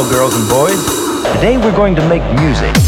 Hello, girls and boys. Today we're going to make music.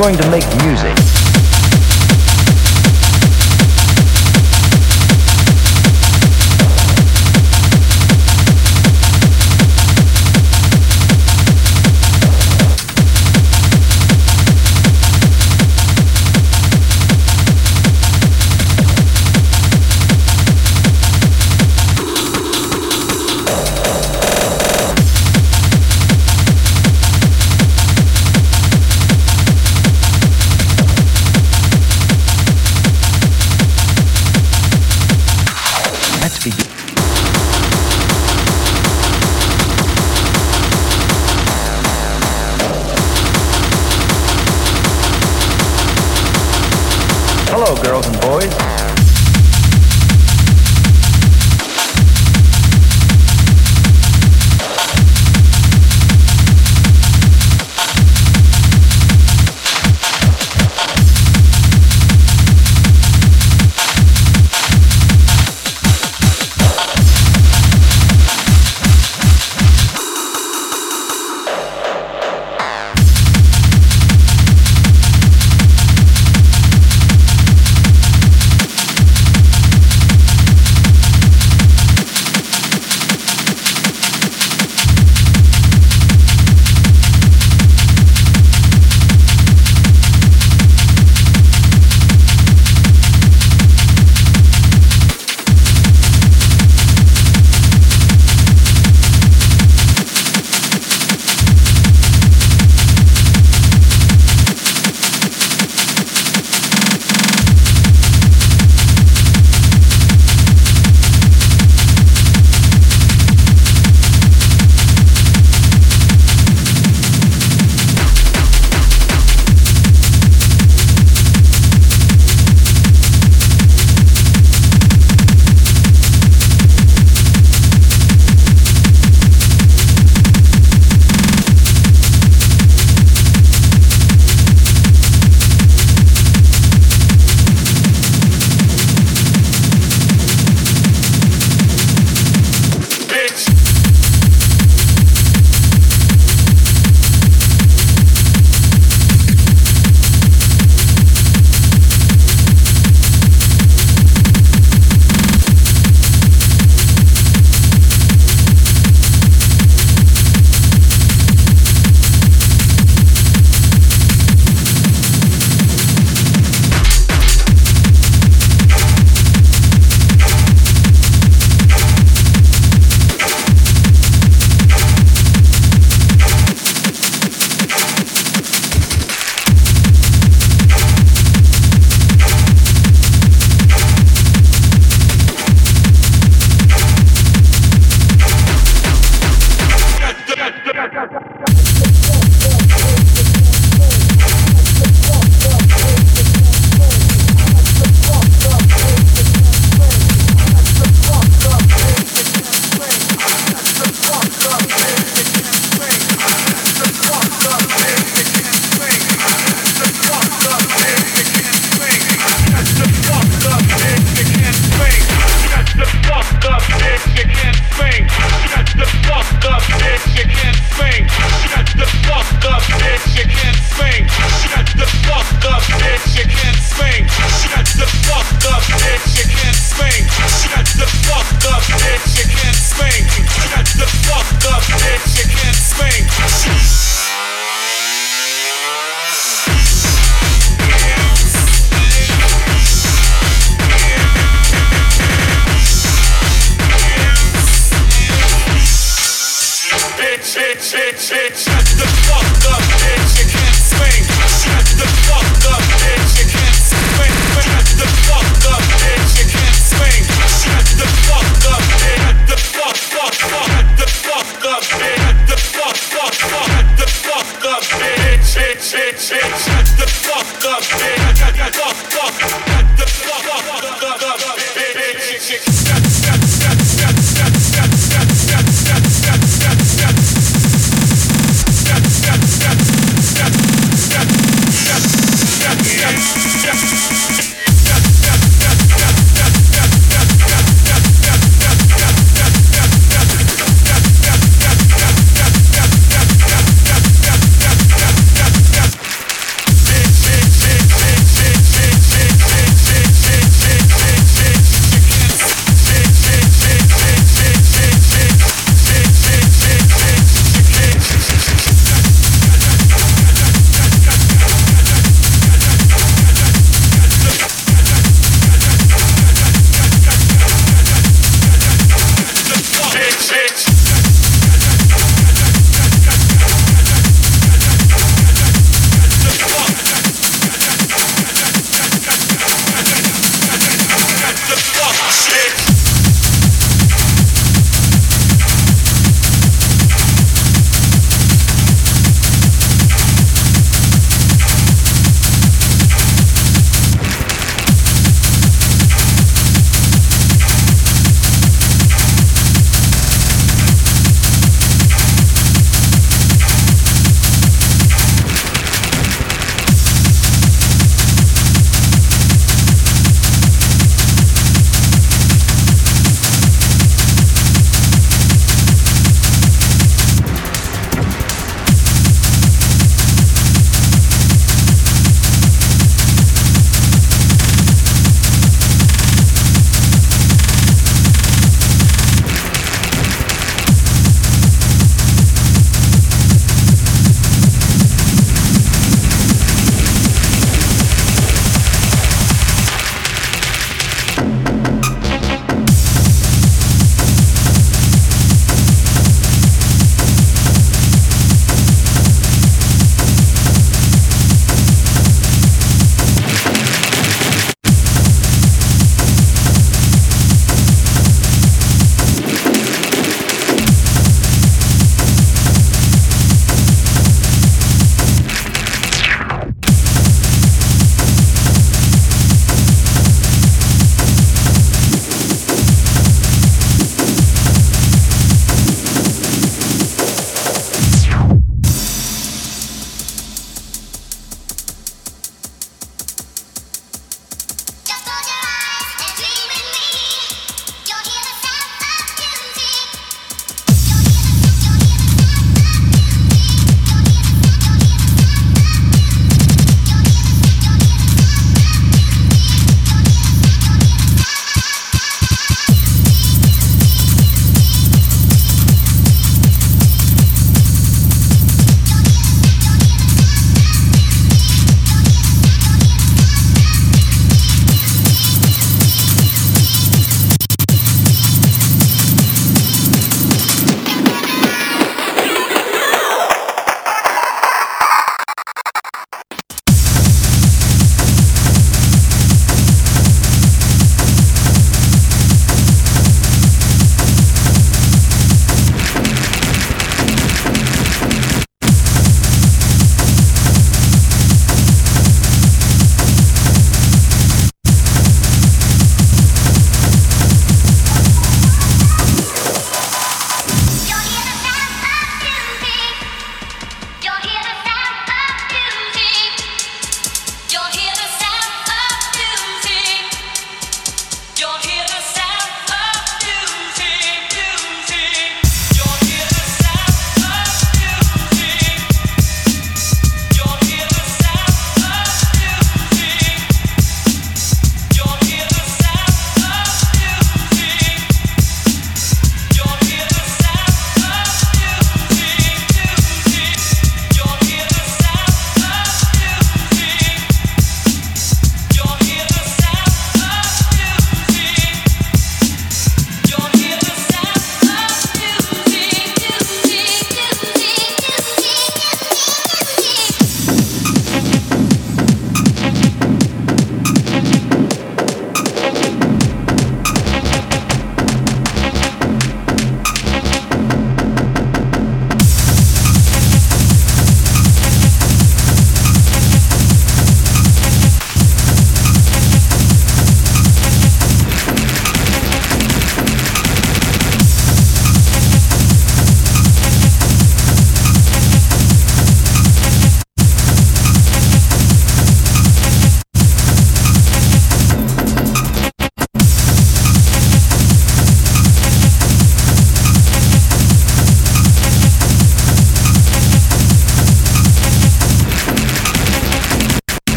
Going to make music.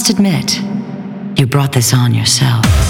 Must admit, you brought this on yourself.